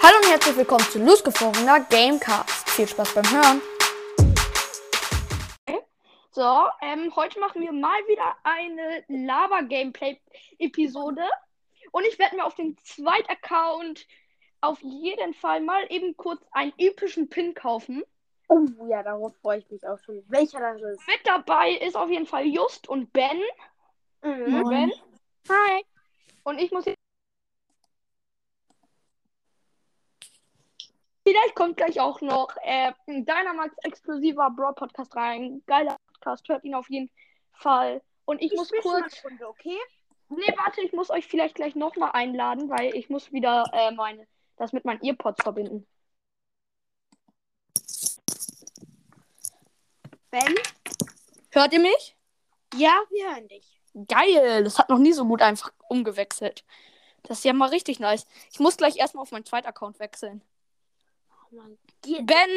Hallo und herzlich willkommen zu losgefrorener Gamecast. Viel Spaß beim Hören. So, ähm, heute machen wir mal wieder eine Lava-Gameplay-Episode. Und ich werde mir auf den zweiten Account auf jeden Fall mal eben kurz einen epischen Pin kaufen. Oh ja, darauf freue ich mich auch schon. Welcher das ist? Mit dabei ist auf jeden Fall Just und Ben. Mhm. Ben. Hi. Und ich muss jetzt. Vielleicht kommt gleich auch noch äh, ein Dynamax exklusiver Broad Podcast rein. Geiler Podcast, hört ihn auf jeden Fall. Und ich, muss schon mal kurz. Runde, okay? Nee, warte, ich muss euch vielleicht gleich nochmal einladen, weil ich muss wieder äh, meine, das mit meinen Earpods verbinden. Ben? Hört ihr mich? Ja, wir hören dich. Geil, das hat noch nie so gut einfach umgewechselt. Das ist ja mal richtig nice. Ich muss gleich erstmal auf meinen zweiten Account wechseln. Geht. Ben,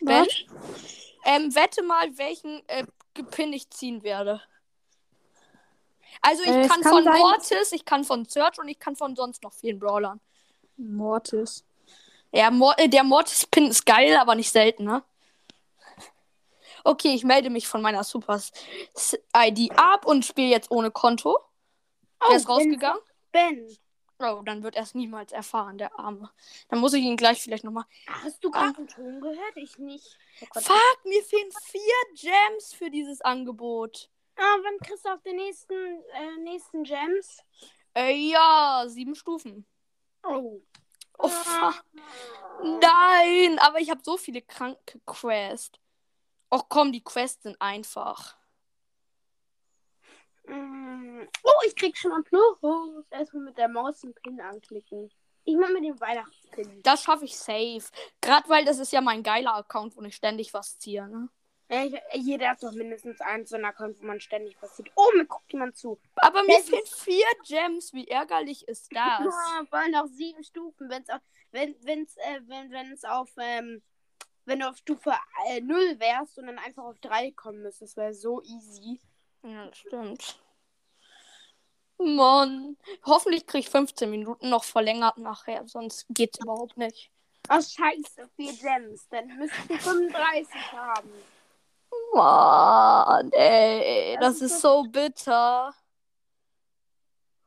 Ben, ähm, wette mal, welchen äh, Pin ich ziehen werde. Also ich Äh, kann, kann von sein- Mortis, ich kann von Search und ich kann von sonst noch vielen Brawlern. Mortis. Ja, Mor äh, der Mortis-Pin ist geil, aber nicht selten, ne? Okay, ich melde mich von meiner Super-ID ab und spiele jetzt ohne Konto. Oh, er ist rausgegangen. Ben. Oh, dann wird er es niemals erfahren, der Arme. Dann muss ich ihn gleich vielleicht nochmal. Hast du gerade einen Ton gehört? Ich nicht. Oh. Fuck, mir fehlen vier Gems für dieses Angebot. Ah, wann kriegst du auf den nächsten, äh, nächsten Gems? Äh, ja, sieben Stufen. Oh. Oh, fuck. Nein, aber ich habe so viele kranke Quests. Och komm, die Quests sind einfach. Mm. Oh, ich krieg schon mal Plus. Erstmal mit der Maus einen Pin anklicken. Ich mach mit dem Weihnachtspin. Das schaffe ich safe. Gerade weil das ist ja mein geiler Account, wo ich ständig was ziehe, ne? Ich, jeder hat doch mindestens einen so einen Account, wo man ständig passiert. Oh, mir guckt jemand zu. Aber mir Das fehlen vier Gems. Wie ärgerlich ist das? Ja, weil noch sieben Stufen. Wenn's auf, wenn wenn's, äh, wenn wenn's auf ähm, wenn du auf Stufe äh, 0 wärst und dann einfach auf 3 kommen müsstest, wäre so easy. Ja, das stimmt. Mann. Hoffentlich kriege ich 15 Minuten noch verlängert nachher, sonst geht's überhaupt nicht. Oh, scheiße, 4 Gems. Dann müssten wir 35 haben. Mann, ey, das, Das ist ist so bitter.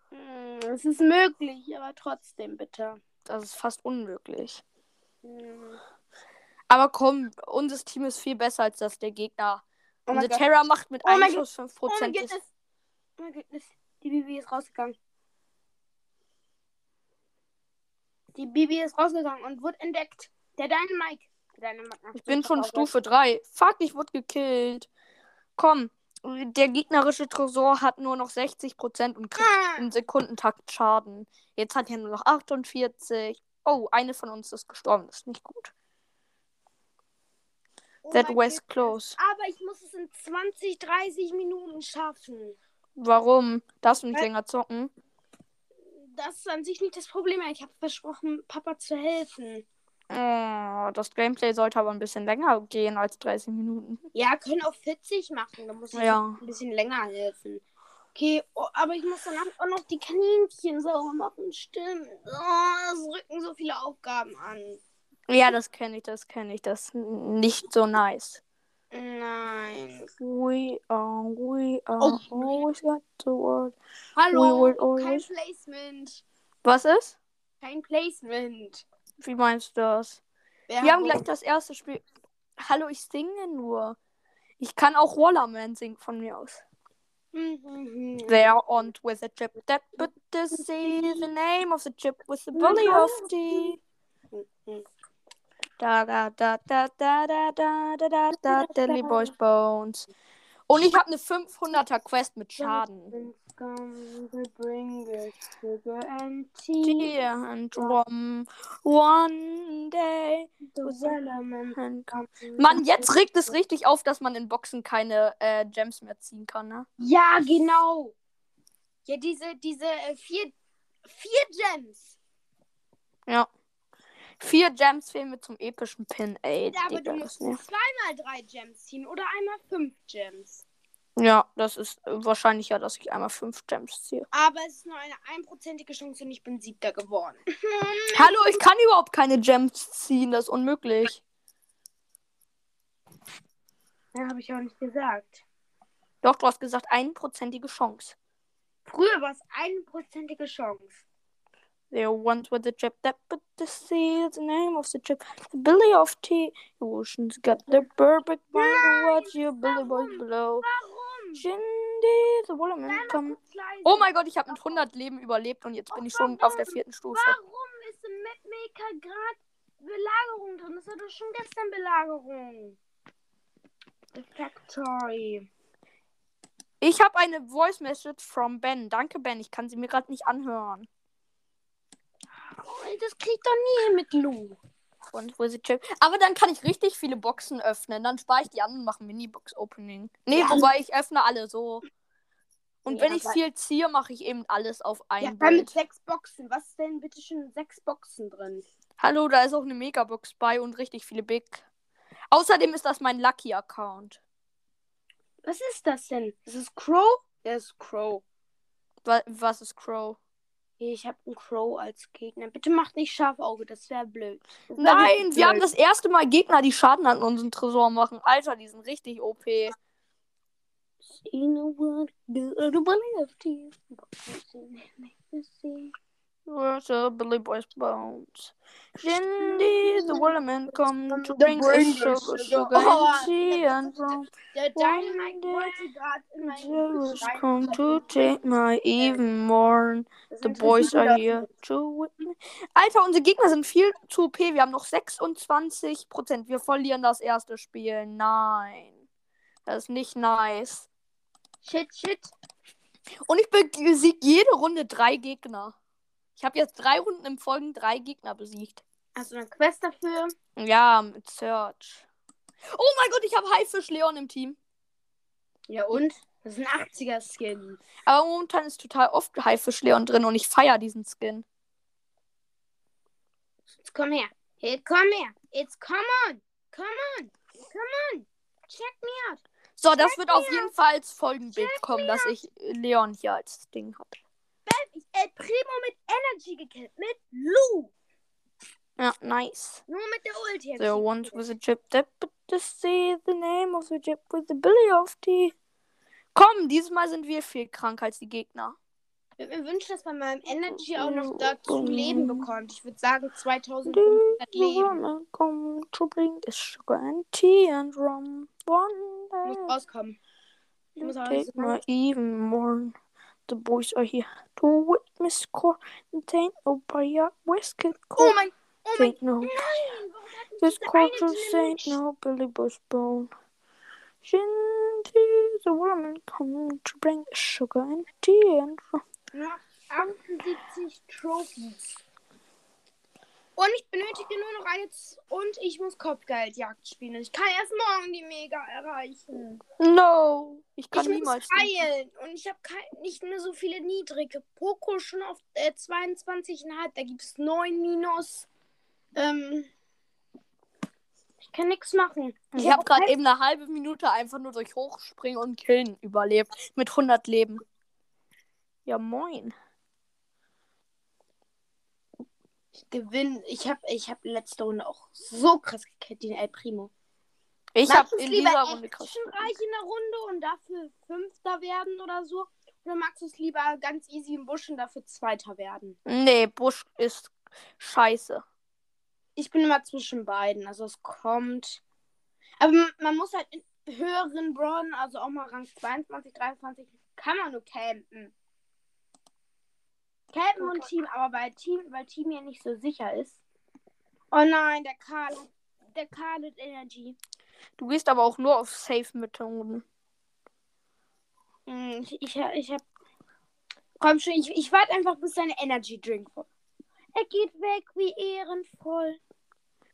Hm, es ist möglich, aber trotzdem bitte. Das ist fast unmöglich. Hm. Aber komm, unser Team ist viel besser als das der Gegner. Oh Unsere. Terra macht mit Oh einem. Schuss Oh mein 5%. ist, Goodness. Oh mein Goodness. Die Bibi ist rausgegangen. Die Bibi ist rausgegangen und wurde entdeckt. Der Dynamike. Der ich bin schon. Stufe 3. Fuck, ich wurde gekillt. Komm, der gegnerische Tresor hat nur noch 60% und kriegt Ah. im Sekundentakt Schaden. Jetzt hat er nur noch 48. Oh, eine von uns ist gestorben. Das ist nicht gut. Oh That was close. Aber ich muss es in 20, 30 Minuten schaffen. Warum? Darfst du nicht Weil- länger zocken? Das ist an sich nicht das Problem. Ich habe versprochen, Papa zu helfen. Oh, das Gameplay sollte aber ein bisschen länger gehen als 30 Minuten. Ja, können auch 40 machen. Da muss ich Ja. ein bisschen länger helfen. Okay, oh, aber ich muss danach auch noch die Kaninchen sauber machen. Stimmt. Oh, es rücken so viele Aufgaben an. Ja, das kenne ich, das kenne ich. Das ist nicht so nice. Nein. We are, we are Oh. always got the word. Hallo. We will Kein always- Placement. Was ist? Kein Placement. Wie meinst du das? Wer Wir haben gleich das erste Spiel. Hallo, ich singe nur. Ich kann auch Wallerman singen von mir aus. Mhm. There on with a chip that put the sea, the name of the chip with the belly of tea. Da da da da da da da da da da Deadly Boys Bones. Und ich habe eine 500er Quest mit Schaden. Mann, jetzt regt es richtig auf, dass man in Boxen keine äh, Gems mehr ziehen kann, ne? Ja, genau. Ja, diese, diese äh, vier, vier Gems. Ja. Vier Gems fehlen mir zum epischen Pin, ey. Ja, aber du musst zweimal drei Gems ziehen oder einmal fünf Gems. Ja, das ist äh, wahrscheinlicher, dass ich einmal fünf Gems ziehe. Aber es ist nur eine einprozentige Chance und ich bin siebter geworden. Hallo, ich kann überhaupt keine Gems ziehen, das ist unmöglich. Ja, habe ich auch nicht gesagt. Doch, du hast gesagt, einprozentige Chance. Früher war es einprozentige Chance. There once was a chip that put the sea, the name of the chip, the Billy of tea. The ocean's got the perfect mind, watch your Billy boys below. Shindy, the mal come. Oh mein Gott, ich habe mit 100 Leben überlebt und jetzt bin ich schon auf der vierten Stufe. Warum ist im Mapmaker gerade Belagerung drin? Das war doch schon gestern Belagerung. The Factory. Ich habe eine Voice Message from Ben. Danke, Ben. Ich kann sie mir gerade nicht anhören. Oh, das kriegt doch nie hin mit Lou. Und wo ist die Chip? Aber dann kann ich richtig viele Boxen öffnen. Dann spare ich die an und mache Mini-Box-Opening. Nee, Ja. wobei ich öffne alle so. Und Ja, wenn ich viel ziehe, mache ich eben alles auf ein Ja, dann mit sechs Boxen. Was ist denn bitte schon sechs Boxen drin? Hallo, da ist auch eine Megabox bei und richtig viele Big. Außerdem ist das mein Lucky-Account. Was ist das denn? Ist es Crow? Ja, es ist Crow. Wa was ist Crow? Ich habe einen Crow als Gegner. Bitte macht nicht Schafauge, das wäre blöd. Das wär Nein, wirklich wir haben blöd. das erste Mal Gegner, die Schaden an unseren Tresor machen. Alter, die sind richtig OP. You know what? Do I believe you? Make me see. Where's the Billy Boy's bones? Shindy, the Waterman come to The bring us sugar, sugar. sugar Oh, and tea and rum. Der Dynamite wollte gerade in mein Zeus come to take my even more. The boys are here to win. Alter, unsere Gegner sind viel zu OP. Wir haben noch 26%. Wir verlieren das erste Spiel. Nein. Das ist nicht nice. Shit, shit. Und ich besiege jede Runde drei Gegner. Ich habe jetzt drei Runden im Folgen drei Gegner besiegt. Hast du eine Quest dafür? Ja, mit Search. Oh mein Gott, ich habe Haifisch Leon im Team. Ja, und? Das ist ein 80er-Skin. Aber momentan ist total oft Haifisch Leon drin und ich feiere diesen Skin. Jetzt komm her. Jetzt komm her. Jetzt come on. Come on. Come on. Check me out. So, das wird auf jeden Fall als Folgenbild kommen, dass ich Leon hier als Ding habe. Ich El Primo mit Energy gekillt. Mit Lou. Ja, nice. Nur mit der Ulti. There once was a chip that put to see the name of the chip with the Billy of tea. Komm, dieses Mal sind wir viel kranker als die Gegner. Ich würde mir wünschen, dass man meinem Energy auch noch dazu Leben bekommt. Ich würde sagen 2500 The Leben. woman come to bring the sugar and tea and rum. One Ich muss rauskommen. Ich muss auch take my even more. The boys are here to witness court. It ain't no by whiskey Oh court. mein, oh mein, Ain't no nein. Warum hat mich This diese eine quarter Dynamite ain't no Billy Bush bone. Shinty, the woman come to bring sugar and tea and rum. Noch 78 Trophies. Und ich benötige nur noch eine Z und ich muss Kopfgeldjagd spielen. Ich kann erst morgen die Mega erreichen. No, ich kann ich muss niemals. den- heilen. Und ich habe nicht mehr so viele niedrige. Poco schon auf äh, 22,5. Da gibt es 9 minus. Ähm, ich kann nichts machen. Ich hab habe gerade eben eine halbe Minute einfach nur durch Hochspringen und Killen überlebt. Mit 100 Leben. Ja, moin. Ich gewinne. Ich habe ich hab letzte Runde auch so krass gekillt, den El Primo. Ich habe in dieser Runde krass. actionreich in der Runde und dafür Fünfter werden oder so? Oder magst du es lieber ganz easy im Busch und dafür Zweiter werden? Nee, Busch ist scheiße. Ich bin immer zwischen beiden. Also es kommt. Aber man muss halt in höheren Brawlen, also auch mal Rang 22, 23, kann man nur campen. Campen und Team, aber bei Team, weil Team ja nicht so sicher ist. Oh nein, der Karl hat. Der Karl hat Energy. Du gehst aber auch nur auf Safe-Methoden. Hm, Ich, ich, ich hab. Komm schon, ich, ich warte einfach, bis seine Energy Drink voll. Er geht weg, wie ehrenvoll.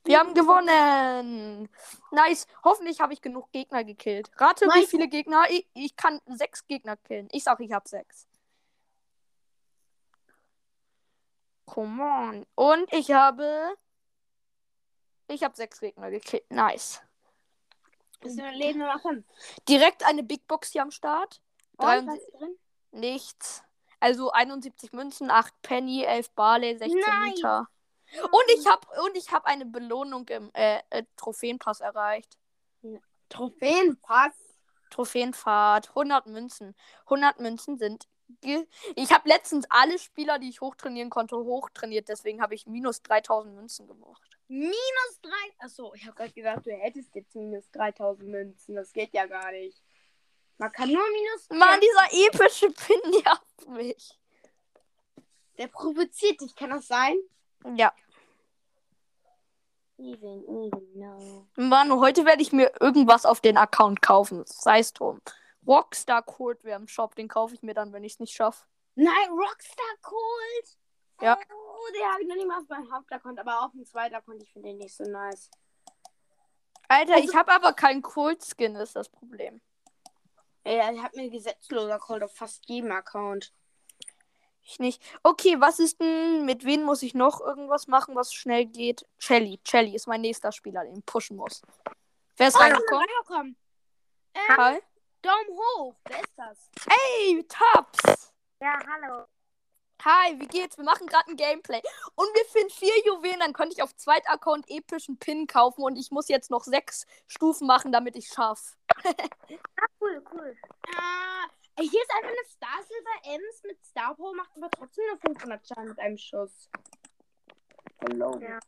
Wir haben gewonnen. Nice. Hoffentlich habe ich genug Gegner gekillt. Rate, wie Nice. viele Gegner? Ich, ich kann sechs Gegner killen. Ich sag, ich habe sechs. Come on. Und ich habe. Ich habe sechs Gegner gekillt. Nice. Ein Leben oder fünf? Direkt eine Big Box hier am Start. Drin? Nichts. Also 71 Münzen, 8 Penny, 11 Barley, 16 Nein. Liter. Und ich habe und ich habe eine Belohnung im äh, äh, Trophäenpass erreicht. Trophäenpass. Trophäenfahrt, 100 Münzen. 100 Münzen sind. Ich habe letztens alle Spieler, die ich hochtrainieren konnte, hochtrainiert. Deswegen habe ich minus 3000 Münzen gemacht. Minus drei. Achso, ich habe gerade gedacht, du hättest jetzt minus 3000 Münzen. Das geht ja gar nicht. Man kann nur minus. Mann, dieser epische Pin nervt mich. Der provoziert dich, kann das sein? Ja. Even, even, no. Mann, heute werde ich mir irgendwas auf den Account kaufen. Sei es drum. Rockstar Code wäre im Shop. Den kaufe ich mir dann, wenn ich es nicht schaffe. Nein, Rockstar Cold. Ja. Oh, den habe ich noch nicht mal auf meinem Hauptaccount, aber auf dem zweiten Account, ich finde den nicht so nice. Alter, Also- ich habe aber keinen Cold Skin, ist das Problem. Ey, ich habe mir gesetzloser Cold auf fast jedem Account. Ich nicht. Okay, was ist denn, mit wem muss ich noch irgendwas machen, was schnell geht? Shelly. Shelly ist mein nächster Spieler, den ich pushen muss. Wer ist Oh, reingekommen? reingekommen. Hi. Daumen hoch. Wer ist das? Hey, Taps. Ja, hallo. Hi, wie geht's? Wir machen gerade ein Gameplay. Und wir finden vier Juwelen, dann könnte ich auf zweiter Account epischen Pin kaufen und ich muss jetzt noch sechs Stufen machen, damit ich schaff. Cool, cool. Ah, hier ist einfach eine Star Silver Ems mit Star Power, macht aber trotzdem nur 500 Schaden mit einem Schuss. Hello. Ja.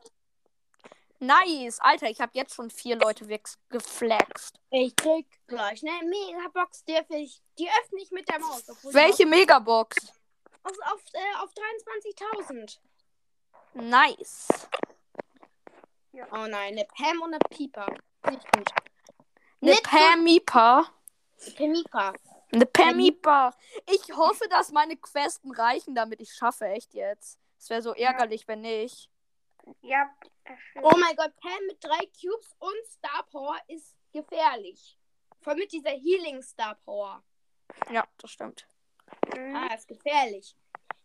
Nice. Alter, ich habe jetzt schon vier Leute weggeflext. Ich krieg gleich eine Megabox, die öffne ich, die öffne ich mit der Maus. Welche Megabox? Auf, auf, äh, auf 23.000. Nice. Oh nein, eine Pam und eine Pieper. Nicht gut. Eine Pamipa. Pemipa. Eine Pamipa. Ich hoffe, dass meine Questen reichen, damit ich schaffe. Echt jetzt. Es wäre so ärgerlich, wenn nicht. Ja, Oh mein Gott, Pam mit drei Cubes und Star Power ist gefährlich. Vor allem mit dieser Healing Star Power. Ja, das stimmt. Ah, ist gefährlich.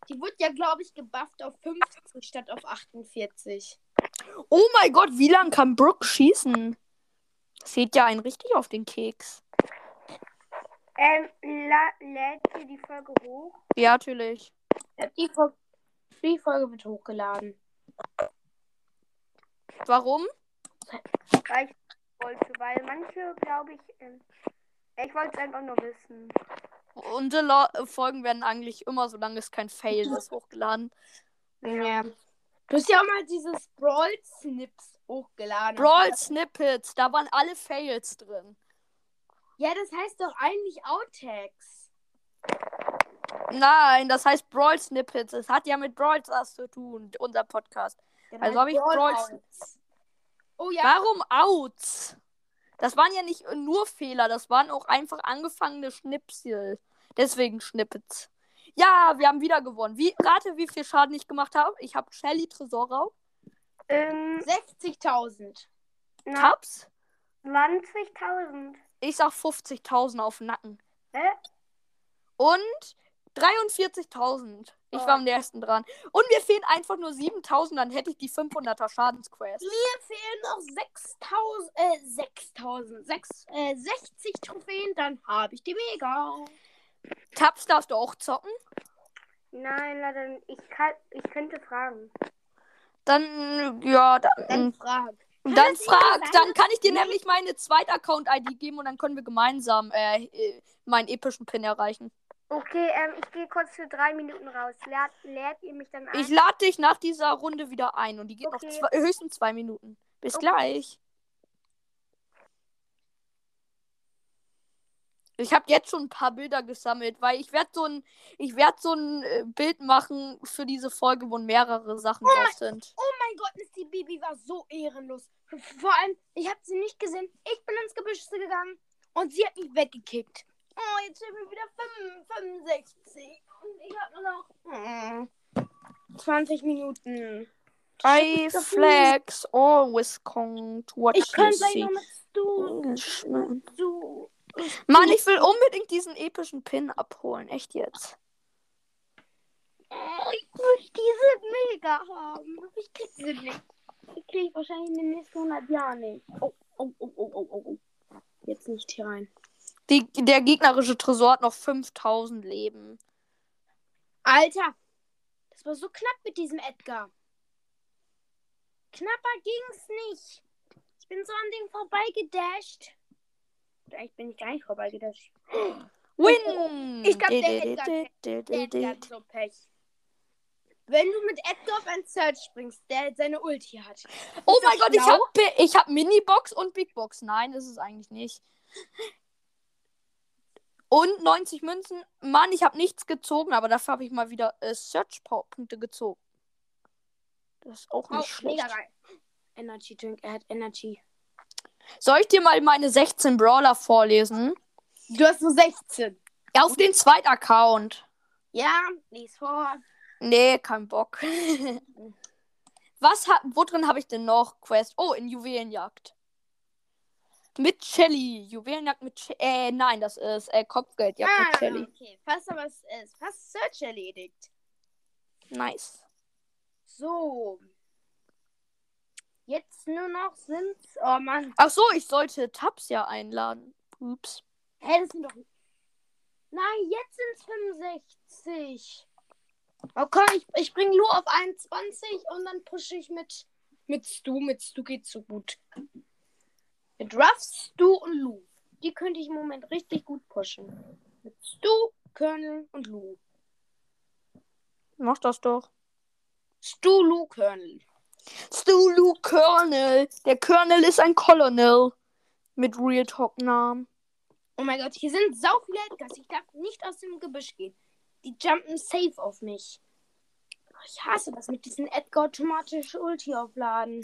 Die wurde ja, glaube ich, gebufft auf 50 statt auf 48. Oh mein Gott, wie lang kann Brooke schießen? Seht ja einen richtig auf den Keks. ähm, la lädt ihr die Folge hoch? Ja, natürlich. Die, Fol die Folge wird hochgeladen. Warum? Weil ich wollte, weil manche, glaube ich, ähm, ich wollte es einfach nur wissen. Unsere äh, Folgen werden eigentlich immer, solange es kein Fail ist, hochgeladen. Ja. Du hast ja auch mal dieses Brawl Snips hochgeladen. Brawl Snippets, da waren alle Fails drin. Ja, das heißt doch eigentlich Outtakes. Nein, das heißt Brawl Snippets. Es hat ja mit Brawl Stars zu tun, unser Podcast. Der Also heißt hab ich Brawl. Oh ja. Warum Outs? Das waren ja nicht nur Fehler, das waren auch einfach angefangene Schnipsel. Deswegen Schnippets. Ja, wir haben wieder gewonnen. Wie, rate, wie viel Schaden ich gemacht habe. Ich habe Shelly Tresorraub, Ähm, 60.000. na, Tabs. 20.000. Ich sag 50.000 auf den Nacken. Hä? Und 43.000. Ich Oh. war am nächsten dran. Und mir fehlen einfach nur 7.000, dann hätte ich die 500er Schadensquest. Mir fehlen noch 6.000, äh, 6.000, sechs- äh, 60 Trophäen, dann habe ich die Mega. Tabs darfst du auch zocken? Nein, leider. Ich, kann, ich könnte fragen. Dann, ja, dann, Dann frag. dann Kann es frag, dann kann ich dir nämlich meine zweite Account-ID geben und dann können wir gemeinsam äh, äh, meinen epischen Pin erreichen. Okay, ähm, ich gehe kurz für drei Minuten raus. Lädt, lädt ihr mich dann ein? Ich lade dich nach dieser Runde wieder ein und die geht Okay. noch zwei, höchstens zwei Minuten. Bis Okay. gleich. Ich habe jetzt schon ein paar Bilder gesammelt, weil ich werde so ein, ich werde so ein äh, Bild machen für diese Folge, wo mehrere Sachen drauf sind. Oh mein Gott, Miss die Bibi war so ehrenlos. Vor allem, ich habe sie nicht gesehen. Ich bin ins Gebüsch gegangen und sie hat mich weggekickt. Oh, jetzt sind wir wieder 5, 65. Und ich habe nur noch mm, 20 Minuten. I flex always count what Ich kann gleich noch mit Stu. Englishman. Stu. Mann, ich will unbedingt diesen epischen Pin abholen. Echt jetzt. Oh, ich möchte diese Mega haben. Ich krieg sie nicht. Die krieg ich wahrscheinlich in den nächsten 100 Jahren nicht. Oh, oh, oh, oh, oh, oh. oh. Jetzt nicht hier rein. Die, der gegnerische Tresor hat noch 5000 Leben. Alter, das war so knapp mit diesem Edgar. Knapper ging's nicht. Ich bin so an dem vorbeigedasht. Eigentlich bin ich gar nicht vorbeigedasht. Win! Ich glaub, der Edgar- Der hat so Pech. Wenn du mit Edgar auf ein Search springst, der seine Ulti hat. Oh mein Gott, ich habe ich hab Minibox und Big Box. Nein, ist es eigentlich nicht. Und 90 Münzen. Mann, ich habe nichts gezogen, aber dafür habe ich mal wieder äh, Search-Punkte gezogen. Das ist auch nicht Oh, schlecht. mega geil. Energy Drink, er hat Energy. Soll ich dir mal meine 16 Brawler vorlesen? Du hast nur 16. Auf den zweiten Account. Ja, lies vor. Nee, kein Bock. Was hat, wo drin habe ich denn noch Quest? Oh, in Juwelenjagd. Mit Shelly. Juwelenjagd mit Shelly. Äh, nein, das ist äh, Kopfgeldjagd mit Shelly. Ah, okay. Fast aber es ist fast Search erledigt. Nice. So. Jetzt nur noch sind. Oh Mann. Ach so, ich sollte Tabs ja einladen. Ups. Hä, das sind doch. Nein, jetzt sind es 65. Oh komm, ich, ich bring Lu auf 21 und dann pushe ich mit, mit Stu. Mit Stu geht's so gut. Mit Ruff, Stu und Lu. Die könnte ich im Moment richtig gut pushen. Mit Stu, Colonel und Lu. Mach das doch. Stu, Lu, Colonel. Stulu Colonel. Der Colonel ist ein Colonel. Mit Real Talk Namen. Oh mein Gott, hier sind sau viele Edgars. Ich darf nicht aus dem Gebüsch gehen. Die jumpen safe auf mich. Oh, Ich hasse das mit diesen Edgar automatisch Ulti aufladen.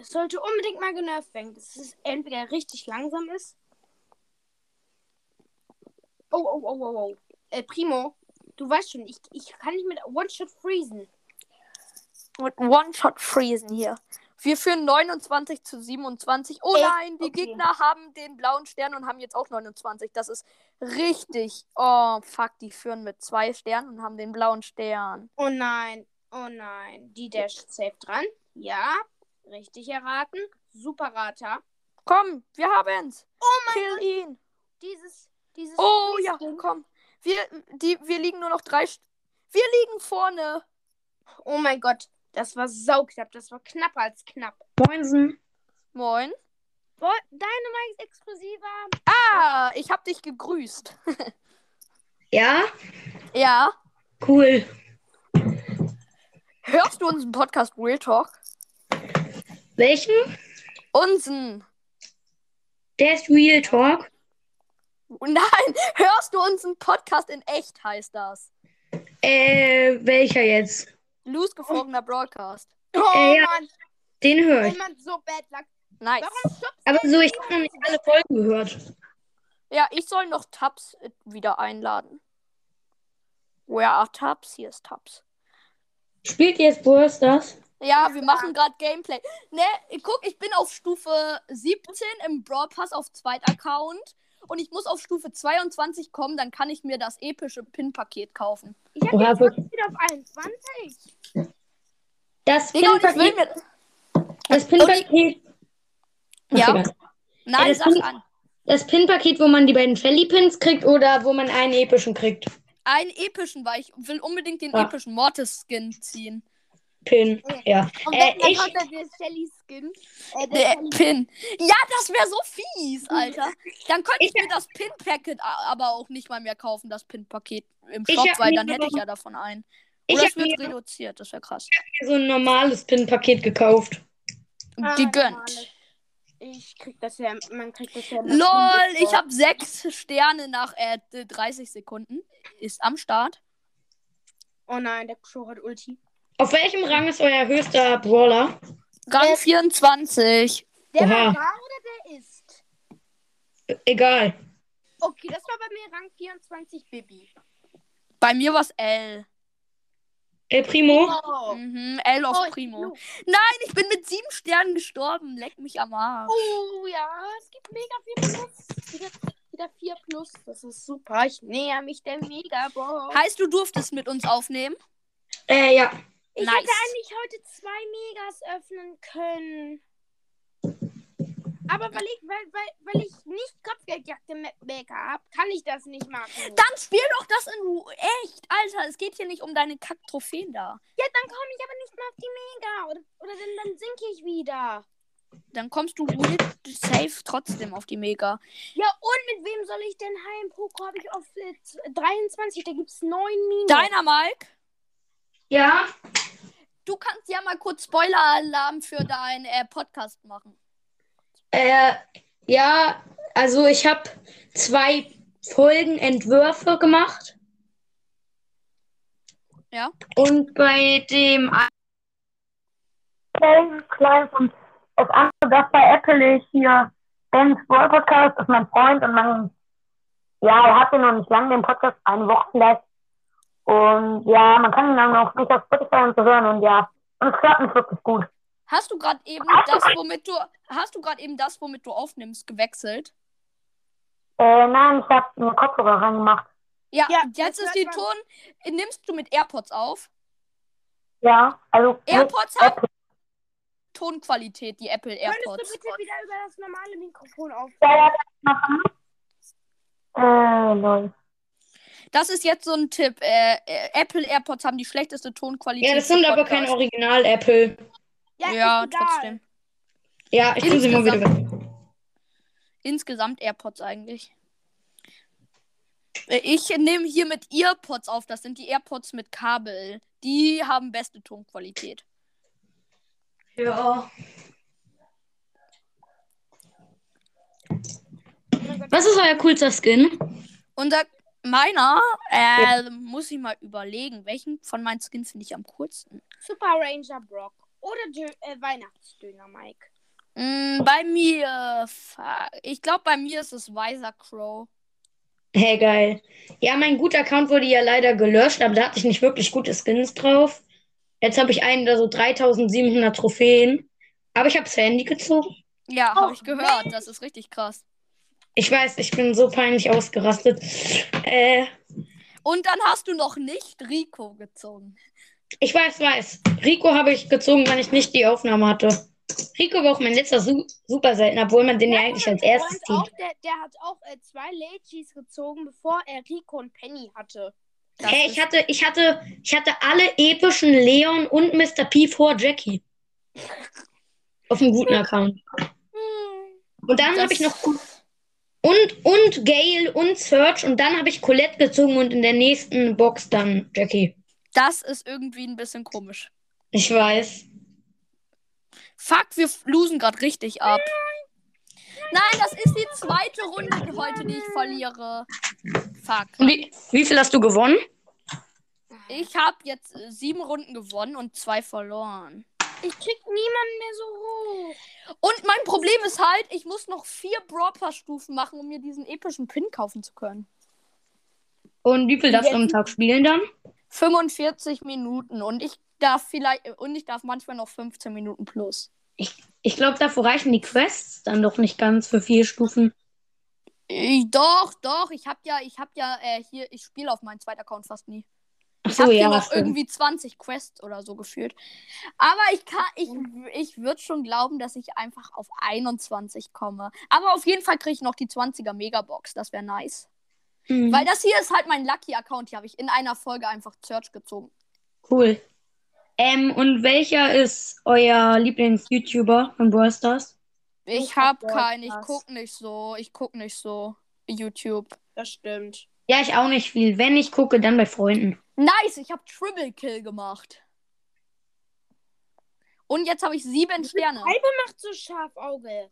Es sollte unbedingt mal genervt werden, dass es entweder richtig langsam ist. Oh, oh, oh, oh, oh. Äh, Primo, du weißt schon, ich, ich kann nicht mit One-Shot freezen. Mit One-Shot Freezen hier. Wir führen 29 zu 27. Oh Echt? nein, die Okay. Gegner haben den blauen Stern und haben jetzt auch 29. Das ist richtig. Oh, fuck, die führen mit zwei Sternen und haben den blauen Stern. Oh nein, oh nein. Die dasht safe dran. Ja, richtig erraten. Super Rater. Komm, wir haben's. Oh mein Kill Gott. ihn. Dieses, dieses. Oh ja, Freeze-Ding. komm. Wir, die, wir liegen nur noch drei. St wir liegen vorne. Oh mein Gott, das war sauknapp. Das war knapper als knapp. Moinsen. Moin. Boah, Dynamite exklusiver. Ah, ich hab dich gegrüßt. Ja, Ja. cool. Hörst du unseren Podcast Real Talk? Welchen? Unseren. Der ist Real Talk. Nein, hörst du unseren Podcast in echt, heißt das. Äh, welcher jetzt? Loose geflogener Broadcast. Oh Äh, ja. Mann, Den höre ich. jemand so bad luck. Nice. Aber so, ich habe noch nicht alle Folgen gehört. Ja, ich soll noch Tabs äh, wieder einladen. Where are Tabs? Hier ist Tabs. Spielt jetzt Brawl Stars? Ja, wir machen gerade Gameplay. Ne, guck, ich bin auf Stufe 17 im Brawl Pass auf zweiter Account. Und ich muss auf Stufe 22 kommen, dann kann ich mir das epische Pin-Paket kaufen. Ich hab Oha, jetzt wirklich? wieder auf 21. Das Pin-Paket. Das Pin-Paket. Ja? Egal. Nein, das sag Pin- an. Das Pin-Paket, wo man die beiden Felly-Pins kriegt oder wo man einen epischen kriegt. Einen epischen, weil ich will unbedingt den Ja. epischen Mortis-Skin ziehen. Pin, ja. Und Äh, dann ich, da der Shelly Skin. Äh, der Shelly Pin. Ja, das wäre so fies, Alter. Dann könnte ich, Ich- mir das Pin-Packet aber auch nicht mal mehr kaufen, das Pin-Paket im Ich Shop, weil mir dann hätte ich ja davon einen. ich Oder es habe wird mir reduziert, das wäre krass. so ein normales Pin-Paket gekauft. Ah, Gegönnt. normales. Ich krieg das ja, man kriegt das ja. LOL, ich habe sechs Sterne nach äh, 30 Sekunden. Ist am Start. Oh nein, der Crow hat Ulti. Auf welchem Rang ist euer höchster Brawler? Rang Äh, 24. Der Oha. war da oder der ist? Egal. Okay, das war bei mir Rang 24 Bibi. Bei mir war es L. El Primo? Oh. Mhm, L auf Oh, Primo. Lu. Nein, ich bin mit sieben Sternen gestorben. Leck mich am Arsch. Oh ja, es gibt mega 4 plus. Wieder, wieder 4 plus. Das ist super. Ich näher mich der Mega-Box. Heißt, du durftest mit uns aufnehmen? Äh, ja. Ich Nice. hätte eigentlich heute zwei Megas öffnen können. Aber weil ich, weil, weil, weil ich nicht Kopfgeldjagd im Maker habe, kann ich das nicht machen. Dann spiel doch das in Ru- echt, Alter. Es geht hier nicht um deine Kack-Trophäen da. Ja, dann komme ich aber nicht mehr auf die Mega. Oder, oder dann, dann sinke ich wieder. Dann kommst du safe trotzdem auf die Mega. Ja, und mit wem soll ich denn heilen? Poco habe ich auf äh, 23. Da gibt es 9 Minus. Deiner Mike, Ja. Du kannst ja mal kurz Spoiler-Alarm für deinen äh, Podcast machen. Äh, ja, also ich habe zwei Folgenentwürfe gemacht. Ja. Und bei dem einen klein und das andere, das bei Apple ist hier Ben's World Podcast, ist mein Freund und man, ja, er hatte noch nicht lange den Podcast, eine Woche vielleicht. Und ja, man kann ihn dann auch nicht auf Spotify und so hören und ja, und es klappt nicht wirklich gut. Hast du gerade eben das, womit du hast du gerade eben das, womit du aufnimmst, gewechselt? Äh, nein, ich habe mir Kopfhörer reingemacht. Ja, Ja, jetzt ist die hört Ton. Nimmst du mit AirPods auf? Ja, also AirPods haben Tonqualität, die Apple Könntest AirPods. du bitte wieder über das normale Mikrofon auf? Ja, ja, das machen. Äh, lol. Das ist jetzt so ein Tipp. Äh, äh, Apple AirPods haben die schlechteste Tonqualität. Ja, das sind aber keine Podcasts. Original-Apple. Ja, egal. trotzdem. Ja, ich tue sie mal wieder Insgesamt. weg. Insgesamt AirPods eigentlich. Äh, Ich nehme hier mit EarPods auf. Das sind die AirPods mit Kabel. Die haben beste Tonqualität. Ja. Was ist euer coolster Skin? Unser meiner, äh, muss ich mal überlegen, welchen von meinen Skins finde ich am coolsten. Super Ranger Brock. Oder Dö äh, Weihnachtsdöner Mike. Mm, bei mir, ich glaube, bei mir ist es Weiser Crow. Hey, geil. Ja, mein guter Account wurde ja leider gelöscht, aber da hatte ich nicht wirklich gute Skins drauf. Jetzt habe ich einen, da so 3700 Trophäen. Aber ich habe das Handy gezogen. Ja, Oh, habe ich gehört. Das ist richtig krass. Ich weiß, ich bin so peinlich ausgerastet. Äh, Und dann hast du noch nicht Rico gezogen. ich weiß, weiß. Rico habe ich gezogen, wenn ich nicht die Aufnahme hatte. Rico war auch mein letzter Su super selten, obwohl man den ja, eigentlich als erstes Und auch, zieht. der, der hat auch äh, zwei Legis gezogen, bevor er Rico und Penny hatte. Das Hey, ist- ich hatte, ich hatte, ich hatte alle epischen Leon und Mr. P vor Jackie. Auf einem guten Account. Und dann Das- habe ich noch und, und Gale und Search und dann habe ich Colette gezogen und in der nächsten Box dann Jackie. Das ist irgendwie ein bisschen komisch. Ich weiß. Fuck, wir losen gerade richtig ab. Nein, das ist die zweite Runde heute, die ich verliere. Fuck. Wie, wie viel hast du gewonnen? Ich habe jetzt sieben Runden gewonnen und zwei verloren. Ich krieg niemanden mehr so hoch. Und mein Problem ist halt, ich muss noch vier Brawl Stufen machen, um mir diesen epischen Pin kaufen zu können. Und wie viel darfst du am Tag spielen dann? 45 Minuten und ich darf vielleicht und ich darf manchmal noch 15 Minuten plus. Ich glaube, davor reichen die Quests dann doch nicht ganz für vier Stufen. Ich, doch, doch, ich habe ja, ich habe ja äh, hier, ich spiele auf meinen zweiten Account fast nie. Ach Ich so, habe hier ja, noch stimmt. irgendwie 20 Quests oder so geführt. Aber ich kann, ich, ich würde schon glauben, dass ich einfach auf 21 komme. Aber auf jeden Fall kriege ich noch die 20er Megabox. Das wäre nice. Mhm. Weil das hier ist halt mein Lucky-Account. Hier habe ich in einer Folge einfach Search gezogen. Cool. Ähm, und welcher ist euer Lieblings-YouTuber von Brawl Stars? Ich Ich hab habe keinen, ich Podcast. guck nicht so, ich guck nicht so YouTube. Das stimmt. Ja, ich auch nicht viel. Wenn ich gucke, dann bei Freunden. Nice, ich habe Triple Kill gemacht. Und jetzt habe ich sieben Sterne. Halbe macht so scharf Auge.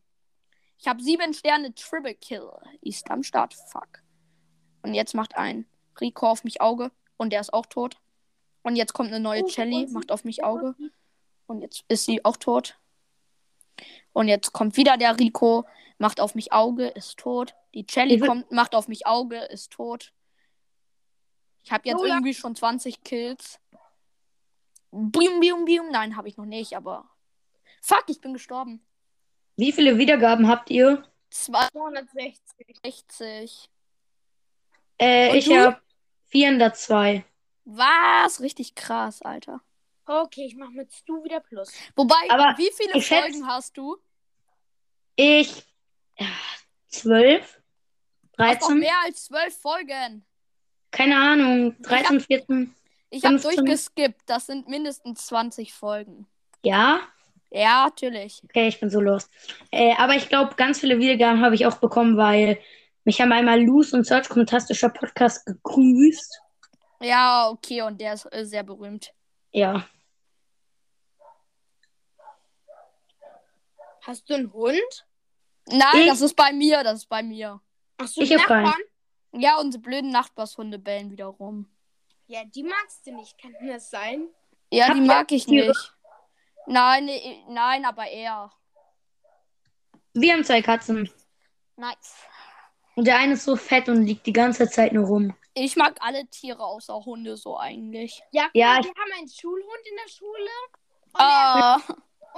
Ich habe sieben Sterne Triple Kill. Ist am Start. Fuck. Und jetzt macht ein Rico auf mich Auge. Und der ist auch tot. Und jetzt kommt eine neue Oh, Shelly, oh, macht auf mich Auge. Und jetzt ist sie auch tot. Und jetzt kommt wieder der Rico, macht auf mich Auge, ist tot. Die viel- kommt, macht auf mich Auge, ist tot. Ich habe jetzt Lola. irgendwie schon 20 Kills. Bium, bium, bium. Nein, habe ich noch nicht, aber. Fuck, ich bin gestorben. Wie viele Wiedergaben habt ihr? 260. 62. Äh, Und ich habe 402. Was? Richtig krass, Alter. Okay, ich mach mit Stu wieder Plus. Wobei, Aber wie viele schätz- Folgen hast du? Ich. Ja, Zwölf? Hast doch 13? mehr als zwölf Folgen. Keine Ahnung. 13, 14. Ich habe 15. durchgeskippt. Das sind mindestens 20 Folgen. Ja? Ja, natürlich. Okay, ich bin so lost. Äh, aber ich glaube, ganz viele Wiedergaben habe ich auch bekommen, weil mich haben einmal Luz und Search Fantastischer Podcast gegrüßt. Ja, okay, und der ist äh, sehr berühmt. Ja. Hast du einen Hund? Nein, Ich- das ist bei mir, das ist bei mir. Hast du Ich hab Nachbarn? keinen. Ja, unsere blöden Nachbarshunde bellen wieder rum. Ja, die magst du nicht. Kann das sein? Ja, Habt die mag ich Tiere? nicht. Nein, nein, aber er. Wir haben zwei Katzen. Nice. Und der eine ist so fett und liegt die ganze Zeit nur rum. Ich mag alle Tiere außer Hunde so eigentlich. Ja, Ja, wir haben einen Schulhund in der Schule. Ah, und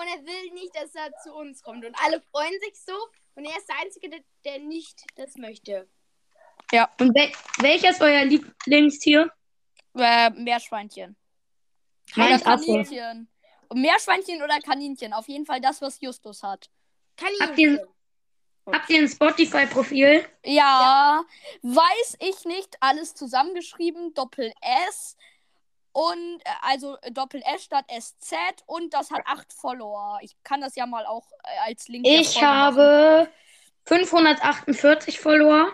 er will nicht, dass er zu uns kommt. Und alle freuen sich so. Und er ist der Einzige, der, der nicht das möchte. Und wel welcher ist euer Lieblingstier? äh, Meerschweinchen. Meins. Kaninchen. Meerschweinchen oder Kaninchen. Auf jeden Fall das, was Justus hat. Habt ihr- Kaninchen. Habt ihr ein Spotify-Profil? Ja, weiß ich nicht. Alles zusammengeschrieben. Doppel S. Und äh, also äh, Doppel S statt SZ. Und das hat acht Follower. Ich kann das ja mal auch äh, als Link. Ich habe 548 Follower.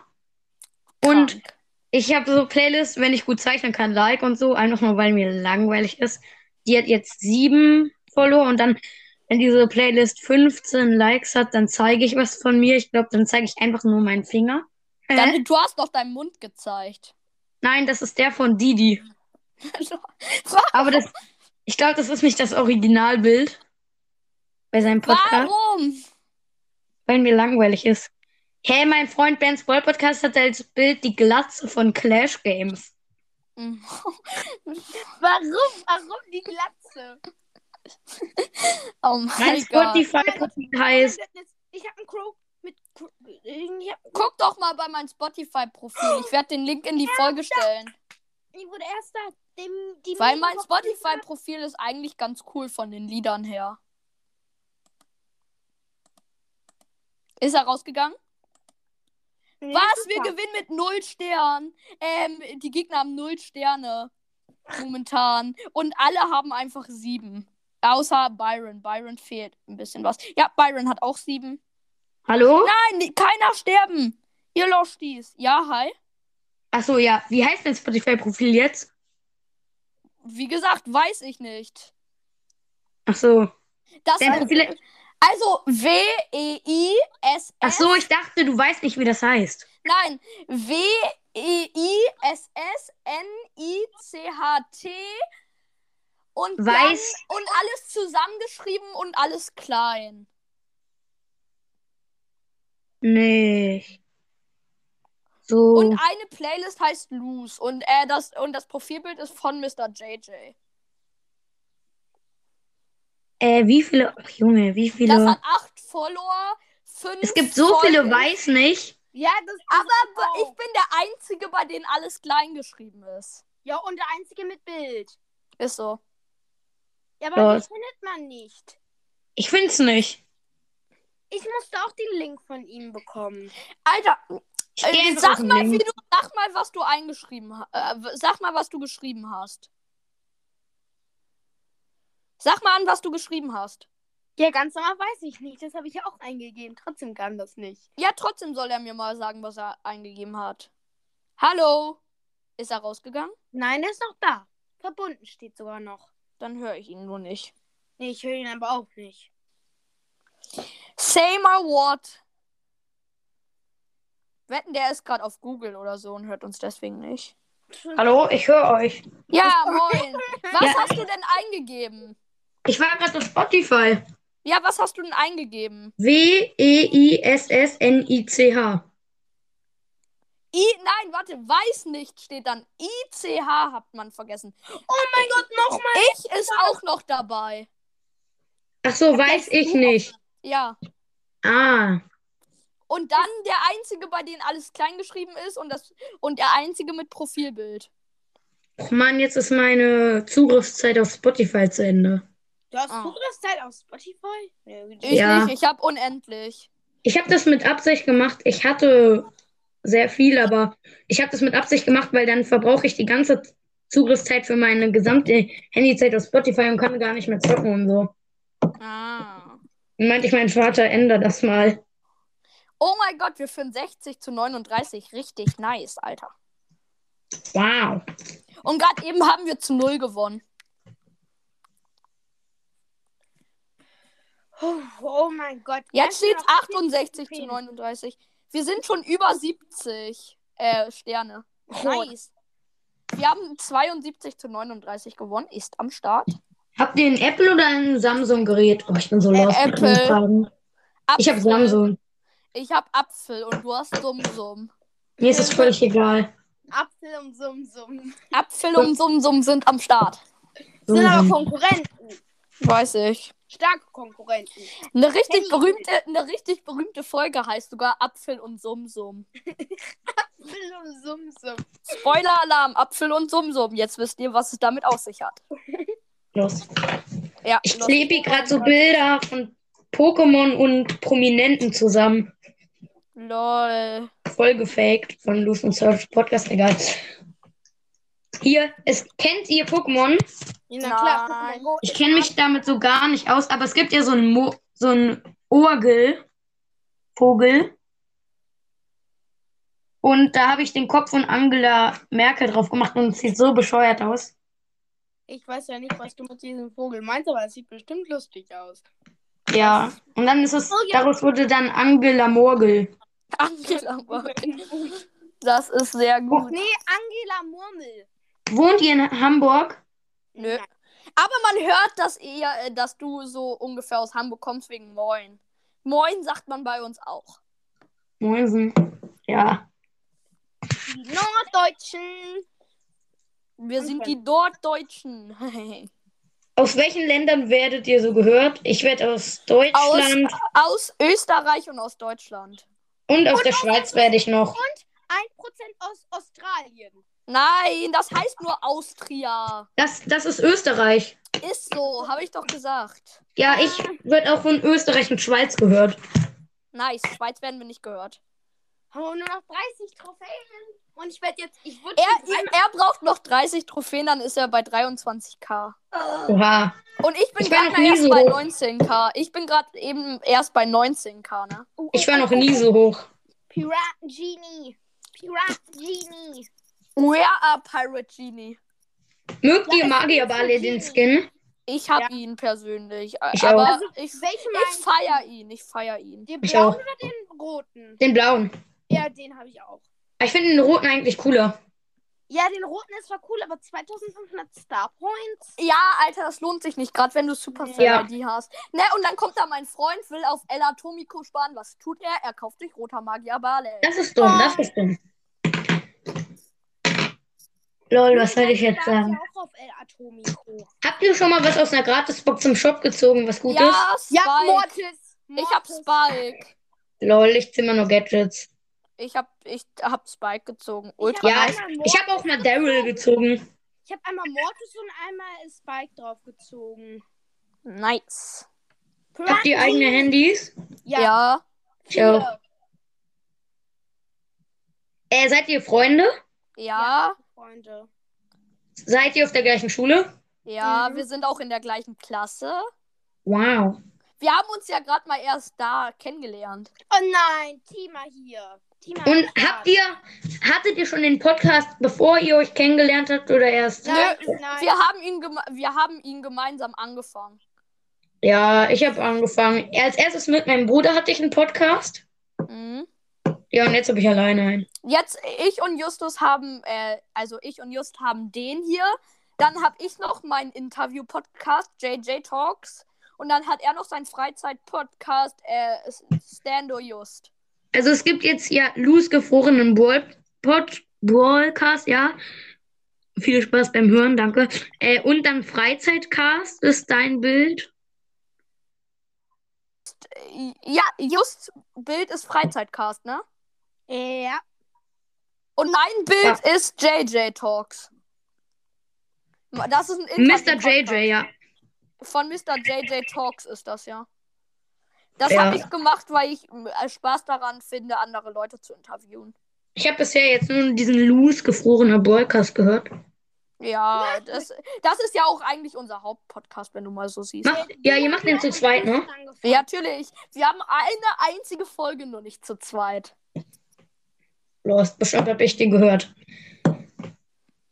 Und Krank. ich habe so Playlists, wenn ich gut zeichnen kann, Like und so, einfach nur, weil mir langweilig ist. Die hat jetzt sieben Follower und dann, wenn diese Playlist 15 Likes hat, dann zeige ich was von mir. Ich glaube, dann zeige ich einfach nur meinen Finger. Dann, du hast doch deinen Mund gezeigt. Nein, das ist der von Didi. Aber das, ich glaube, das ist nicht das Originalbild bei seinem Podcast, Warum? weil mir langweilig ist. Hey, mein Freund Ben's Ball Podcast hat als Bild die Glatze von Clash Games. Mhm. Warum? Warum die Glatze? Oh Mein mein. Spotify-Profil heißt, Ich habe einen Crow mit. Guck doch mal bei meinem Spotify-Profil. Ich werde den Link in die Folge stellen. Ich wurde erster. Dem, die Weil mein Spotify-Profil ist eigentlich ganz cool von den Liedern her. Ist er rausgegangen? Nee, Was? Wir gewinnen mit null Sternen. Ähm, die Gegner haben null Sterne. Momentan. Und alle haben einfach sieben. Außer Byron. Byron fehlt ein bisschen was. Ja, Byron hat auch sieben. hallo? Nein, keiner sterben. Ihr Loschtis. Ja, hi. Achso, ja. Wie heißt dein Spotify-Profil jetzt? Wie gesagt, weiß ich nicht. Achso. Das Dein ist, Profil. also W-E-I-S-S. Achso, ich dachte, du weißt nicht, wie das heißt. Nein, W-E-I-S-S-N-I-C-H-T. Und, dann, Weiß- und alles zusammengeschrieben und alles klein. Nee. So. Und eine Playlist heißt Loose. Und, äh, das, und das Profilbild ist von Mr. JJ. Äh, wie viele. Ach, Junge, wie Das viele. hat acht Follower. Fünf Es gibt so viele, weiß nicht. Ja, das Aber das be- auch. ich bin der Einzige, bei dem alles klein geschrieben ist. Ja, und der Einzige mit Bild. Ist so. Ja, aber Ja. die findet man nicht. Ich find's nicht. Ich musste auch den Link von ihm bekommen. Alter, äh, sag mal, wie du, sag mal, was du eingeschrieben hast. Äh, sag mal, was du geschrieben hast. Sag mal an, was du geschrieben hast. Ja, ganz normal weiß ich nicht. Das habe ich ja auch eingegeben. Trotzdem kann das nicht. Ja, trotzdem soll er mir mal sagen, was er eingegeben hat. Hallo? Ist er rausgegangen? Nein, der ist noch da. Verbunden steht sogar noch. Dann höre ich ihn nur nicht. Nee, ich höre ihn aber auch nicht. Say my what? Wetten, der ist gerade auf Google oder so und hört uns deswegen nicht. Hallo, ich höre euch. Ja, moin. Was Ja. hast du denn eingegeben? Ich war gerade auf Spotify. Ja, was hast du denn eingegeben? W-E-I-S-S-N-I-C-H. I, nein, warte, weiß nicht steht dann. ICH hat man vergessen. Oh mein Gott, nochmal. Ich ist auch noch dabei. Ach so, weiß ich nicht. Ja. Ah. Und dann der einzige, bei dem alles klein geschrieben ist und das und der einzige mit Profilbild. Och Mann, jetzt ist meine Zugriffszeit auf Spotify zu Ende. Du hast Ah. Zugriffszeit auf Spotify? Ich Ja. nicht, ich habe unendlich. Ich habe das mit Absicht gemacht. Ich hatte sehr viel, aber ich habe das mit Absicht gemacht, weil dann verbrauche ich die ganze Zugriffszeit für meine gesamte Handyzeit auf Spotify und kann gar nicht mehr zocken und so. Ah. Dann meinte ich, mein Vater, ändere das mal. Oh mein Gott, wir führen 60 zu 39. Richtig nice, Alter. Wow. Und gerade eben haben wir zu null gewonnen. Oh, oh mein Gott. Jetzt steht noch, 68 zu Trophäen? 39. Wir sind schon über 70 äh, Sterne. Nice. Wir haben 72 zu 39 gewonnen. Ist am Start. Habt ihr ein Apple oder ein Samsung-Gerät? Oh, ich bin so Äh, lost Apple. Ich habe. Samsung. Ich habe Apfel und du hast Sumsum. Mir ist es völlig egal. Apfel und Sum Sum. Apfel und Sumsum sind am Start. Sind aber Sumsum. Konkurrenten. Weiß ich. Starke Konkurrenten. Eine richtig berühmte, eine richtig berühmte Folge heißt sogar Apfel und Sumsum. Apfel und Sum Sum. Spoiler-Alarm, Apfel und Sumsum. Jetzt wisst ihr, was es damit auf sich hat. Los. Ja, Ich klebe gerade so Bilder von Pokémon und Prominenten zusammen. Lol. Voll gefaked von Lucian Surf Podcast, egal. Hier, es kennt ihr Pokémon? Ja, na klar. Nein. Pokémon Ich kenne mich damit so gar nicht aus, aber es gibt ja so einen, Mo so einen Orgel, Vogel. Und da habe ich den Kopf von Angela Merkel drauf gemacht und es sieht so bescheuert aus. Ich weiß ja nicht, was du mit diesem Vogel meinst, aber es sieht bestimmt lustig aus. Ja. Und dann ist es, Oh ja. daraus wurde dann Angela Morgel. Angela Merkel. Das ist sehr gut. Nee, Angela Murmel. Wohnt ihr in Hamburg? Nö. Aber man hört, dass ihr, äh, dass du so ungefähr aus Hamburg kommst wegen Moin. Moin sagt man bei uns auch. Moinsen. Ja. Die Norddeutschen. Wir sind die Norddeutschen. Aus welchen Ländern werdet ihr so gehört? Ich werde aus Deutschland aus Österreich und aus Deutschland. Und aus der Schweiz werde ich noch. 1% aus Australien. Nein, das heißt nur Austria. Das, das ist Österreich. Ist so, habe ich doch gesagt. Ja, ich wird auch von Österreich und Schweiz gehört. Nice, Schweiz werden wir nicht gehört. Wir nur noch 30 Trophäen. Und ich werde jetzt. Ich. Er, er braucht noch 30 Trophäen, dann ist er bei 23k. Oha. Und ich bin Ich gerade erst so bei hoch. 19k. Ich bin gerade eben erst bei 19k, ne? Ich war noch nie so hoch. Piraten Genie. Piraten Genie. Where are Pirate Genie? Mögt Ja, ihr ist den Skin? Ich hab Ja. ihn persönlich. Ich aber auch. Also, ich, ich feier ihn. Ich feier ihn. Den Ich blauen auch. oder den roten? Den blauen. Ja, den habe ich auch. Ich finde den roten eigentlich cooler. Ja, den roten ist zwar cool, aber 2500 Star Points. Ja, Alter, das lohnt sich nicht, gerade wenn du Supercell Ja. ID hast. Ne, und dann kommt da mein Freund, will auf El Atomico sparen. Was tut er? Er kauft sich roter Magier Bale. Das ist dumm, das ist dumm. Lol, was soll ich jetzt ist sagen? ja auch auf El Atomico. Habt ihr schon mal was aus einer Gratisbox im Shop gezogen, was gut ist? Ja, Spike. Ja, Mortis. ich hab Mortis. Spike. Lol, ich zimmer nur Gadgets. Ich hab, ich hab Spike gezogen. Ultra Ja, nice. Ich habe auch mal Daryl gezogen. Ich habe einmal Mortis und einmal Spike draufgezogen. Nice. Habt ihr eigene Handys? Ja. Ja. Ich auch. Äh, seid ihr Freunde? Ja. Freunde. Seid ihr auf der gleichen Schule? Ja, Mhm. wir sind auch in der gleichen Klasse. Wow. Wir haben uns ja gerade mal erst da kennengelernt. Oh nein, Tima hier. Tima Und habt ihr, hattet ihr schon den Podcast, bevor ihr euch kennengelernt habt oder erst? Nein, Nö, nein. Wir haben ihn, wir haben ihn gemeinsam angefangen. Ja, ich habe angefangen. Als erstes mit meinem Bruder hatte ich einen Podcast. Mhm. Ja, und jetzt habe ich alleine einen. Jetzt, ich und Justus haben, äh, also ich und Just haben den hier. Dann habe ich noch meinen Interview-Podcast, JJ Talks. Und dann hat er noch seinen Freizeit-Podcast, äh, Stando Just. Also es gibt jetzt ja Lus gefrorenen Brawl, Pod, Brawlcast, ja. Viel Spaß beim Hören, danke. Äh, und dann Freizeitcast ist dein Bild. Ja, Just Bild ist Freizeitcast, ne? Ja. Und mein Bild ist JJ Talks. Das ist ein Mr. Interview-Podcast. JJ, ja. Von Mr. JJ Talks ist das ja. Das Ja. habe ich gemacht, weil ich äh, Spaß daran finde, andere Leute zu interviewen. Ich habe bisher jetzt nur diesen loose gefrorenen Broadcast gehört. Ja, das, das ist ja auch eigentlich unser Hauptpodcast, wenn du mal so siehst. Macht, ja, ihr macht den zu zweit, ne? Ja, natürlich. Wir haben eine einzige Folge nur nicht zu zweit. Lost, bestimmt hab ich den gehört.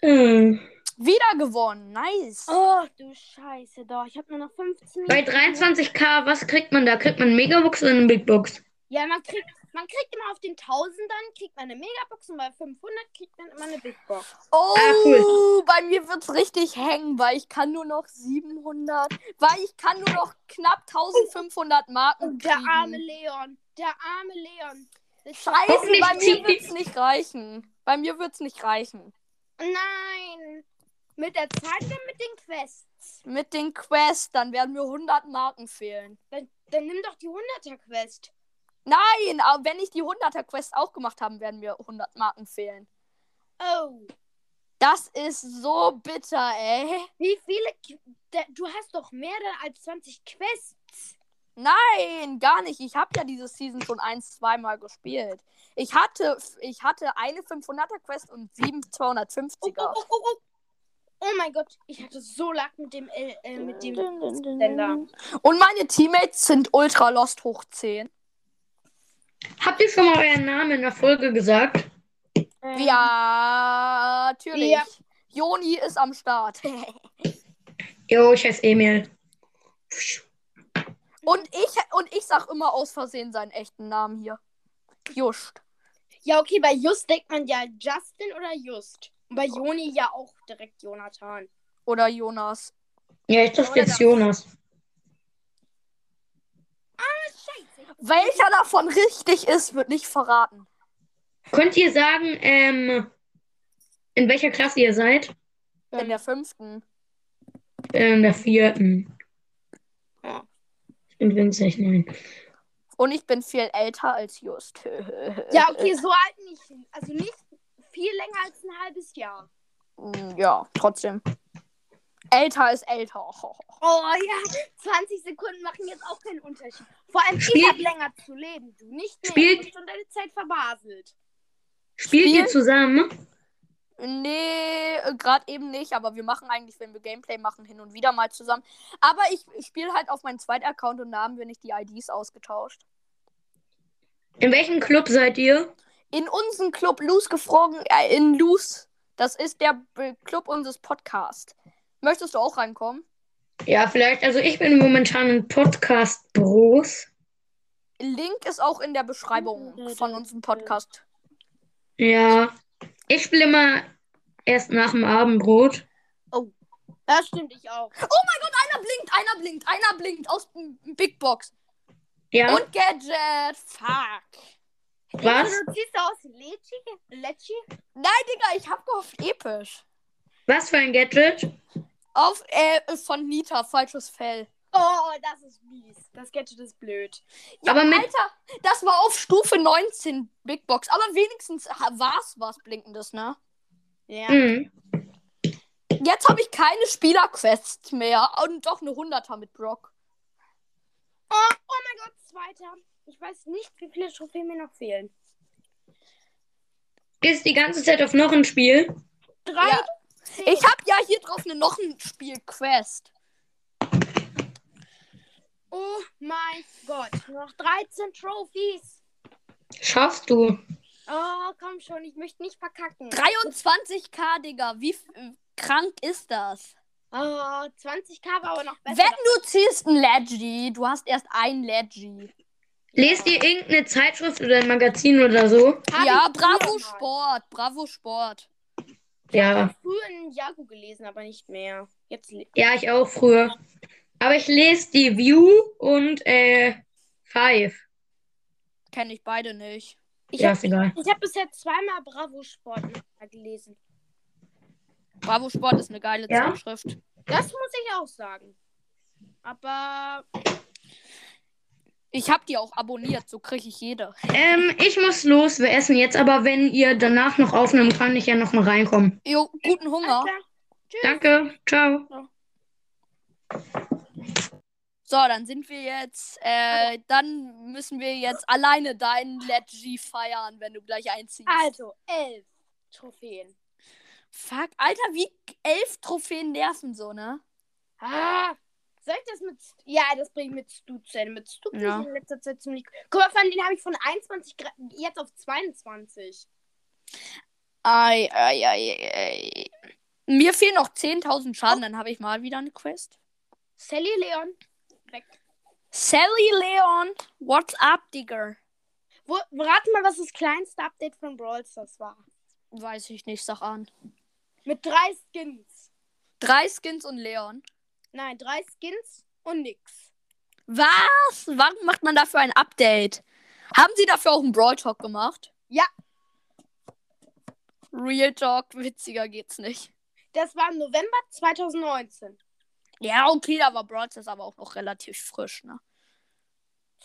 Hm. Wieder gewonnen. Nice. Oh, du Scheiße, doch. Ich habe nur noch 15 Bei 23k, was kriegt man da? Kriegt man eine Megabox oder eine Big Box? Ja, man kriegt, man kriegt immer auf den 1000 dann, kriegt man eine Megabox und bei 500 kriegt man immer eine Big Box. Oh, Ah, cool. bei mir wird's richtig hängen, weil ich kann nur noch 700, weil ich kann nur noch knapp 1500 Marken Und der kriegen. arme Leon, der arme Leon. Scheiße, bei mir wird's nicht reichen. Bei mir wird's nicht reichen. Nein. Mit der Zeit oder mit den Quests? Mit den Quests, dann werden mir 100 Marken fehlen. Dann, dann nimm doch die 100er Quest. Nein, aber wenn ich die 100er Quest auch gemacht habe, werden mir 100 Marken fehlen. Oh. Das ist so bitter, ey. Wie viele. Du hast doch mehr als 20 Quests. Nein, gar nicht. Ich habe ja diese Season schon ein, zweimal gespielt. Ich hatte, ich hatte eine 500er Quest und sieben Oh, 250er. oh, oh, oh, oh. mein Gott, ich hatte so Lack mit dem, äh, äh, mit dem Sender. Und meine Teammates sind Ultra Lost hoch 10. Habt ihr schon mal euren Namen in der Folge gesagt? Ähm, Ja, natürlich. Ja. Joni ist am Start. Jo, ich heiße Emil. und ich und ich sag immer aus Versehen seinen echten Namen hier. Just. Ja, okay, bei Just denkt man ja Justin oder Just. Und bei Joni ja auch direkt Jonathan. Oder Jonas. Ja, ich dachte jetzt Jonas. Scheiße. Welcher davon richtig ist, wird nicht verraten. Könnt ihr sagen, ähm, in welcher Klasse ihr seid? In der fünften. In der vierten. Ja. Ich bin winzig, nein. Und ich bin viel älter als Just. Ja, okay, so alt nicht. Also nicht viel länger als ein halbes Jahr. Mm, Ja, trotzdem. Älter ist älter. Oh ja, 20 Sekunden machen jetzt auch keinen Unterschied. Vor allem ich Spiel- hab länger zu leben, du nicht mehr. Spielt- schon deine Zeit verbaselt. Spielt Spiel- ihr zusammen? Nee, gerade eben nicht, aber wir machen eigentlich, wenn wir Gameplay machen, hin und wieder mal zusammen. Aber ich spiele halt auf meinen zweiten Account und da haben wir nicht die IDs ausgetauscht. In welchem Club seid ihr? In unserem Club Loose gefroren, äh, in Loose. Das ist der Club unseres Podcasts. Möchtest du auch reinkommen? Ja, vielleicht. Also ich bin momentan in Podcast Bros. Link ist auch in der Beschreibung von unserem Podcast. Ja. Ich spiele immer erst nach dem Abendbrot. Das stimmt, ich auch. Einer blinkt, einer blinkt, einer blinkt aus dem Big Box. Ja. Und Gadget. Fuck. Was? Du siehst aus. Lecci? Nein, Digga, ich hab gehofft episch. Was für ein Gadget? Auf, äh, von Nita, falsches Fell. Oh, das ist mies. Das Gadget ist blöd. Ja, Aber mit- Alter, das war auf Stufe 19 Big Box. Aber wenigstens war's was Blinkendes, ne? Ja. Hm. Jetzt habe ich keine Spielerquests mehr. Und doch eine 100er mit Brock. Oh, oh mein Gott, zweiter. Ich weiß nicht, wie viele Trophäen mir noch fehlen. Ist die ganze Zeit auf noch ein Spiel? Drei. Ja. Ich habe ja hier drauf eine noch ein Spiel-Quest. Oh mein Gott. Noch 13 Trophies. Schaffst du? Oh, komm schon. Ich möchte nicht verkacken. 23k, Digga. Wie krank ist das? Oh, 20k war aber noch besser. Wenn du ziehst ein Leggy, du hast erst ein Leggy. Lest ihr irgendeine Zeitschrift oder ein Magazin oder so? Hab Ja, ich Bravo. Sport, Bravo Sport. Ja. Früher in Jago gelesen, aber nicht mehr. Jetzt Ja, ich auch früher. Aber ich lese die View und äh, Five. Kenne ich beide nicht. Ich Ja, habe ist egal. ich hab bisher zweimal Bravo Sport gelesen. Bravo Sport ist eine geile Ja? Zeitschrift. Das muss ich auch sagen. Aber Ich habe die auch abonniert, so kriege ich jede. Ähm, ich muss los. Wir essen jetzt, aber wenn ihr danach noch aufnehmen, kann ich ja noch mal reinkommen. Jo, guten Hunger. Danke. Ciao. So, dann sind wir jetzt, äh, dann müssen wir jetzt alleine deinen Leggy feiern, wenn du gleich einziehst. Also, elf Trophäen. Fuck, Alter, wie elf Trophäen nerven so, ne? Ah, soll ich das mit. Ja, das bringe ich mit Stu zu Ende. Mit Stu bin Ja. ich in letzter Zeit ziemlich. Guck mal, von den habe ich von 21 gra- jetzt auf 22. Ei, ei, ei, ei. Mir fehlen noch 10.000 Schaden, dann habe ich mal wieder eine Quest. Sally Leon. Weg. Sally Leon, what's up, Digger? Wo, rate mal, was das kleinste Update von Brawl Stars war. Weiß ich nicht, sag an. Mit drei Skins. Drei Skins und Leon. Nein, drei Skins und nix. Was? Warum macht man dafür ein Update? Haben sie dafür auch einen Brawl Talk gemacht? Ja. Real Talk, witziger geht's nicht. Das war im November 2019. Ja, okay, da war Brawl Stars aber auch noch relativ frisch, ne?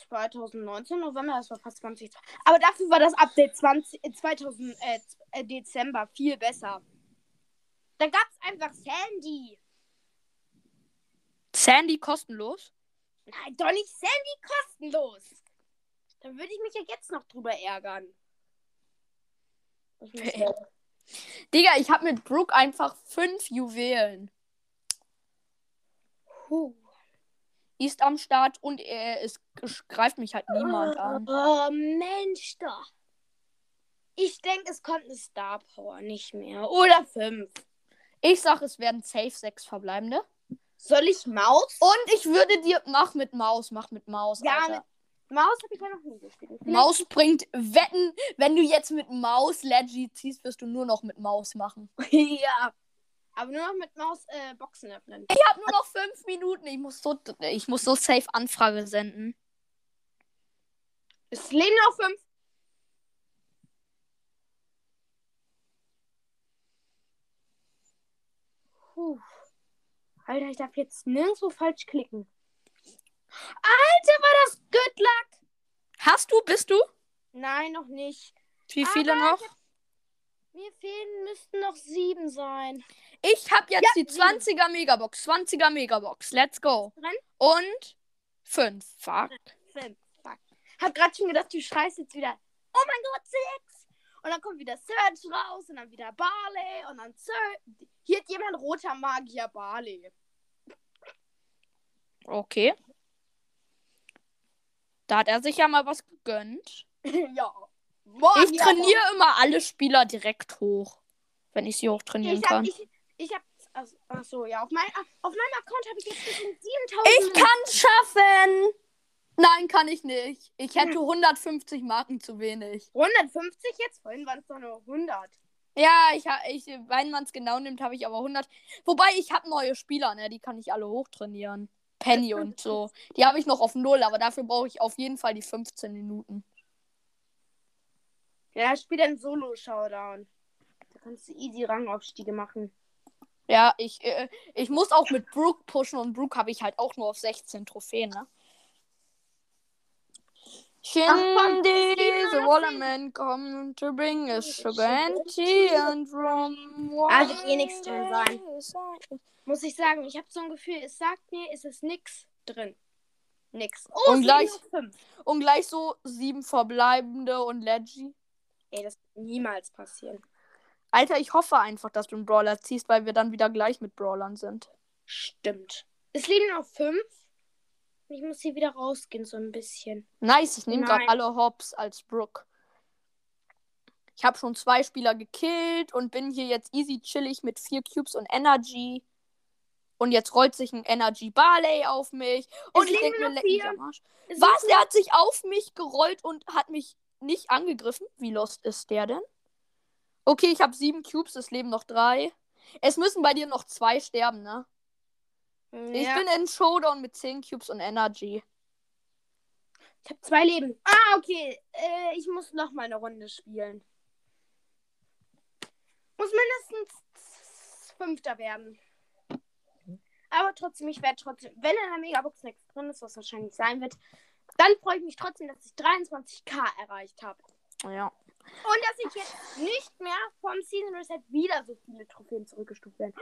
2019 November, das war fast 20. Aber dafür war das Update 20, äh, 2000 äh, z- äh, Dezember viel besser. Da gab es einfach Sandy. Sandy kostenlos? Nein, doch nicht Sandy kostenlos. Dann würde ich mich ja jetzt noch drüber ärgern. Ich Okay. Digga, ich habe mit Brooke einfach fünf Juwelen. Puh. Ist am Start und er es greift mich halt niemand an. Oh, Mensch doch. Ich denke, es kommt eine Star Power, nicht mehr. Oder fünf. Ich sag, es werden safe sechs verbleibende. Soll ich Maus? Und ich würde dir. Mach mit Maus, mach mit Maus. Ja, Alter. mit Maus habe ich ja noch nie gespielt. Maus bringt Wetten, wenn du jetzt mit Maus Leggy ziehst, wirst du nur noch mit Maus machen. ja. Aber nur noch mit Maus äh, Boxen öffnen. Ich habe nur noch fünf Minuten. Ich muss so, ich muss so safe Anfrage senden. Es leben noch fünf. Puh. Alter, ich darf jetzt nirgendwo falsch klicken. Alter, war das Good Luck! Hast du, bist du? Nein, noch nicht. Wie viele Aber noch? Mir fehlen, müssten noch sieben sein. Ich habe jetzt Ja, die sieben. 20er Megabox. 20er Megabox. Let's go. Drin? Und fünf. Fuck. Fünf. Fuck. Hab grad schon gedacht, du schreist jetzt wieder. Oh mein Gott, sechs! Und dann kommt wieder Search raus und dann wieder Barley und dann Search. Hier hat jemand roter Magier Barley. Okay. Da hat er sich ja mal was gegönnt. ja. Ich trainiere immer alle Spieler direkt hoch. Wenn ich sie hochtrainieren Ich hab, kann. ich, ich hab, also, ach so, ja, auf, mein, auf meinem Account habe ich jetzt schon 7000. Ich kann's schaffen! Nein, kann ich nicht. Ich hätte 150 Marken zu wenig. 150 jetzt? Vorhin waren es doch nur 100. Ja, ich, ich wenn man es genau nimmt, habe ich aber 100. Wobei ich habe neue Spieler, ne? Die kann ich alle hochtrainieren. Penny und so. Die habe ich noch auf null, aber dafür brauche ich auf jeden Fall die 15 Minuten. Ja, spiel dann Solo-Showdown. Da kannst du easy Rangaufstiege machen. Ja, ich, äh, ich muss auch mit Brooke pushen und Brooke habe ich halt auch nur auf 16 Trophäen, ne? Shindy, the 710. Waterman come to bring us sugar and tea and rum. Wird eh nix drin sein. Muss ich sagen, ich habe so ein Gefühl, es sagt mir, es ist nix drin. Nix. Oh, Und gleich-. Und gleich so sieben verbleibende und Leggy. Ey, das wird niemals passieren. Alter, ich hoffe einfach, dass du einen Brawler ziehst, weil wir dann wieder gleich mit Brawlern sind. Stimmt. Es liegen noch fünf. Ich muss hier wieder rausgehen, so ein bisschen. Nice, ich nehme gerade alle Hops als Brook. Ich habe schon zwei Spieler gekillt und bin hier jetzt easy chillig mit vier Cubes und Energy. Und jetzt rollt sich ein Energy Barley auf mich. Und ich liegen denke mir, leck mich am Arsch. Es Was? Der hat sich auf mich gerollt und hat mich nicht angegriffen? Wie lost ist der denn? Okay, ich habe sieben Cubes, es leben noch drei. Es müssen bei dir noch zwei sterben, ne? Ich Ja, bin in Showdown mit 10 Cubes und Energy. ich habe zwei Leben. Ah, okay. Äh, ich muss noch mal eine Runde spielen. Muss mindestens Fünfter werden. Aber trotzdem, ich werde trotzdem, wenn in der Megabox nichts drin ist, was wahrscheinlich sein wird, dann freue ich mich trotzdem, dass ich 23k erreicht habe. Ja. Und dass ich jetzt nicht mehr vom Season Reset wieder so viele Trophäen zurückgestuft werden.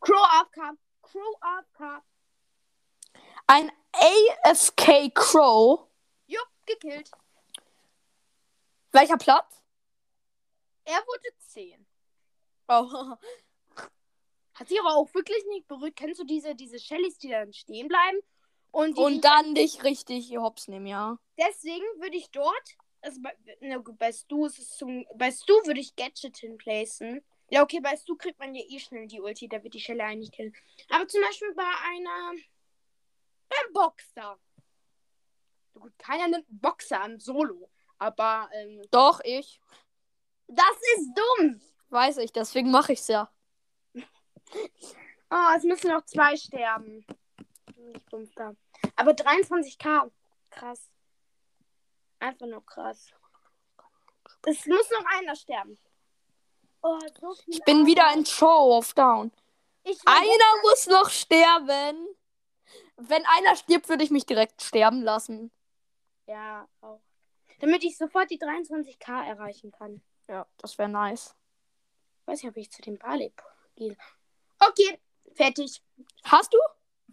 Crow AFK. Crow AFK. Ein AFK Crow. Jupp, gekillt. Welcher Platz? Er wurde 10. Oh. Hat sie aber auch wirklich nicht berührt. Kennst du diese, diese Shellys, die dann stehen bleiben? Und, Und dann dich richtig hops nehmen, ja. deswegen würde ich dort, also bei, na gut, bei Stu ist es zum, bei Stu würde ich Gadget hinplacen. Ja, okay, bei Stu kriegt man ja eh schnell die Ulti, da wird die Schelle eigentlich killen. Aber zum Beispiel bei einer, beim Boxer. Gut, keiner nimmt einen Boxer an Solo. Aber, ähm, Doch, ich. das ist dumm. Weiß ich, deswegen mache ich's ja. Oh, es müssen noch zwei sterben. Nicht fünfter. Aber 23k. Krass. Einfach nur krass. Es muss noch einer sterben. Oh, so Ich bin wieder in Show of Down. Ich Einer muss noch sterben. Wenn einer stirbt, würde ich mich direkt sterben lassen. Ja, auch. Damit ich sofort die 23k erreichen kann. Ja, das wäre nice. Weiß nicht, ob ich zu dem Barley gehe. Okay, fertig. Hast du?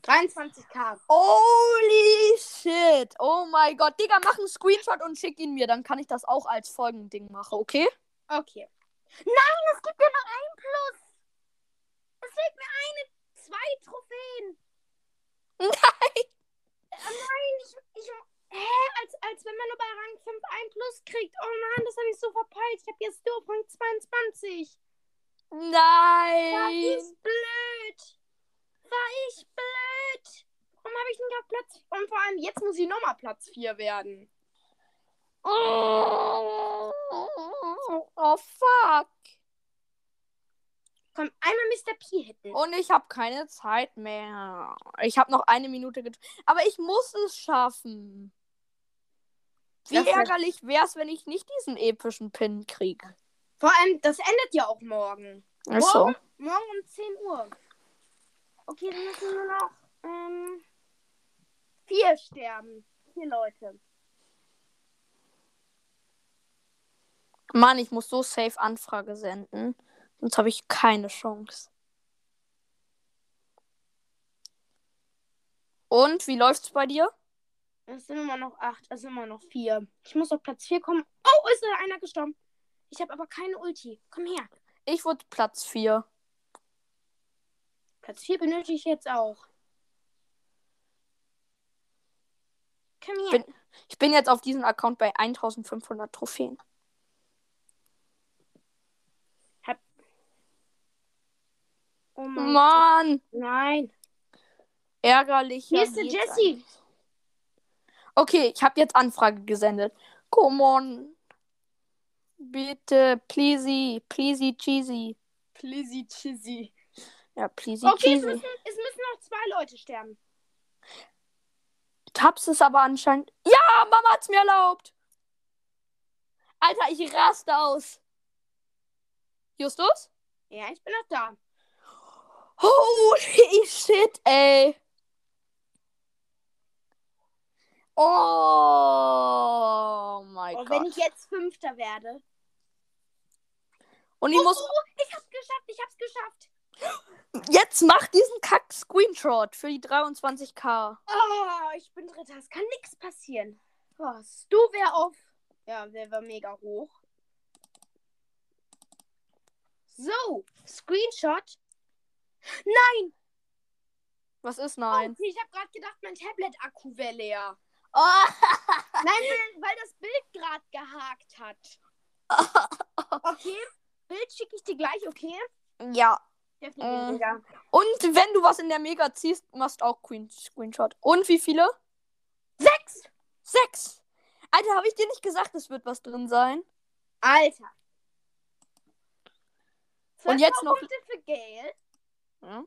23k. Holy shit. Oh mein Gott. Digga, mach einen Screenshot und schick ihn mir. Dann kann ich das auch als Folgending machen, okay? Okay. Nein, es gibt ja noch ein Plus. Es fehlt mir eine, zwei Trophäen. Nein. Nein, ich, ich, hä, als, als wenn man nur bei Rang 5 ein Plus kriegt. Oh nein, das habe ich so verpeilt. Ich habe jetzt nur auf Rang 22. War Nein. ich blöd. War ich blöd. Warum habe ich nicht auf Platz... Und vor allem, jetzt muss ich nochmal Platz 4 werden. Oh, oh fuck. Komm, einmal Mr. P hitten. Und ich habe keine Zeit mehr. Ich habe noch eine Minute getan. Aber ich muss es schaffen. Wie Das ärgerlich wäre es, wenn ich nicht diesen epischen Pin kriege. Vor allem, das endet ja auch morgen. Achso. Morgen, morgen um 10 Uhr. Okay, dann müssen nur noch ähm, vier sterben. Vier Leute. Mann, ich muss so safe Anfrage senden. Sonst habe ich keine Chance. Und wie läuft's bei dir? Es sind immer noch acht, es sind immer noch vier. Ich muss auf Platz 4 kommen. Oh, ist da einer gestorben. Ich habe aber keine Ulti. Komm her. Ich wurde Platz 4. Platz 4 benötige ich jetzt auch. Komm her. Bin- Ich bin jetzt auf diesem Account bei 1500 Trophäen. Oh Mann. Mann, Nein. ärgerlich. Hier ist der Jesse. Okay, ich habe jetzt Anfrage gesendet. Come on. Bitte, pleasey, pleasey, cheesy. Plizzy Chizzy. Ja, pleasey, Okay, es cheesy. müssen, es müssen noch zwei Leute sterben. Taps es aber anscheinend. Ja, Mama hat's mir erlaubt. Alter, ich raste aus. Justus? Ja, ich bin noch da. Holy shit, ey. Oh mein Und Gott. wenn ich jetzt Fünfter werde. Und ich oh, muss oh, ich hab's geschafft, ich hab's geschafft. jetzt mach diesen Kack-Screenshot für die 23k. Oh, ich bin Dritter. Es kann nichts passieren. Was? Du wär auf. Ja, der war mega hoch. So, Screenshot. Nein! Was ist nein? Oh, ich habe gerade gedacht, mein Tablet-Akku wäre leer. Oh. Nein, weil, das Bild gerade gehakt hat. Okay, Bild schicke ich dir gleich, okay? ja. Äh. Mega. Und wenn du was in der Mega ziehst, machst auch Queen Screenshot. Und wie viele? Sechs! Sechs. Alter, habe ich dir nicht gesagt, es wird was drin sein? Alter. Und jetzt noch- Punkte für Gale. Ja.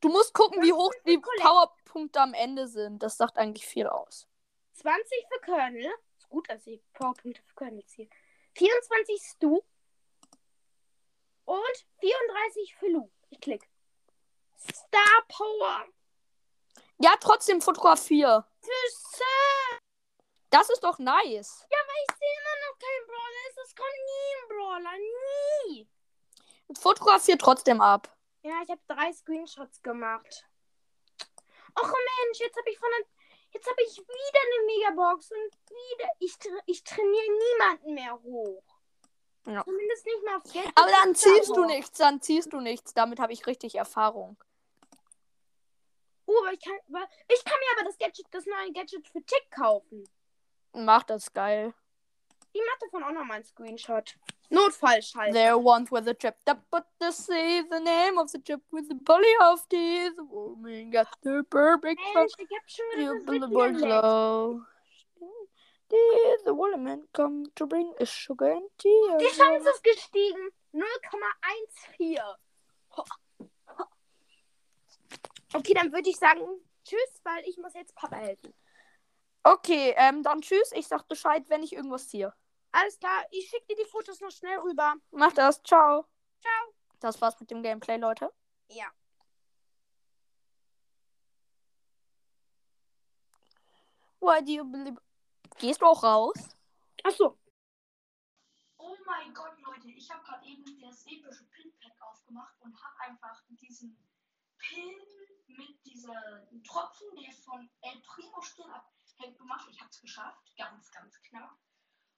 Du musst gucken, wie hoch die. Powerpunkte am Ende sind. Das sagt eigentlich viel aus. 20 für Colonel. Ist gut, dass ich Powerpunkte für Colonel ziehe. 24 Stu. Und 34 für Lu. Ich klick. Star Power. Ja, trotzdem fotografier. Für Sir. Das ist doch nice. Ja, weil ich sehe immer noch keinen Brawler. ist. Es kommt nie ein Brawler. Nie. Fotografier trotzdem ab. Ja, ich habe drei Screenshots gemacht. Och Mensch, jetzt habe ich von der. Jetzt habe ich wieder eine Megabox und wieder. Ich, ich trainiere niemanden mehr hoch. Ja. Zumindest nicht mal auf Gadget. Aber dann ziehst du hoch. nichts, dann ziehst du nichts. Damit habe ich richtig Erfahrung. Oh, aber ich kann, ich kann mir aber das Gadget, das neue Gadget für Tick kaufen. Mach das geil. Ich mache davon auch noch mal einen Screenshot. Notfallschalter. There once was a chip that put to say the name of the chip with the bully of tea. The woman got the perfect Mensch, ich hab schon lag. glow. Did the woman come to bring a sugar and tea? Die Chance ist gestiegen. 0,14. Ho. Ho. Okay, dann würde ich sagen, tschüss, weil ich muss jetzt Papa helfen. Okay, ähm, dann tschüss. Ich sag Bescheid, wenn ich irgendwas ziehe. Alles klar, ich schicke dir die Fotos noch schnell rüber. Mach das. Ciao. Ciao. Das war's mit dem Gameplay, Leute. Ja. Why do you believe... Gehst du auch raus? Achso. Oh mein Gott, Leute, ich habe gerade eben das epische Pin-Pack aufgemacht und habe einfach diesen Pin mit dieser Tropfen, der von El Primo Stirn abhängt, gemacht. Ich habe es geschafft. Ganz, ganz knapp.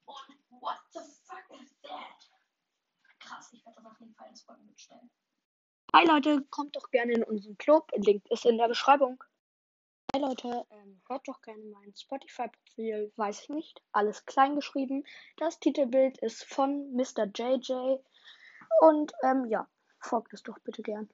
Und what the fuck is that? Krass, ich werde das auf jeden Fall ins Folgen mitstellen. Hi Leute, kommt doch gerne in unseren Club. Link ist in der Beschreibung. Hi Leute, ähm, hört doch gerne mein Spotify-Profil, weiß ich nicht, alles klein geschrieben. Das Titelbild ist von Mr. JJ. Und ähm, ja, folgt es doch bitte gern.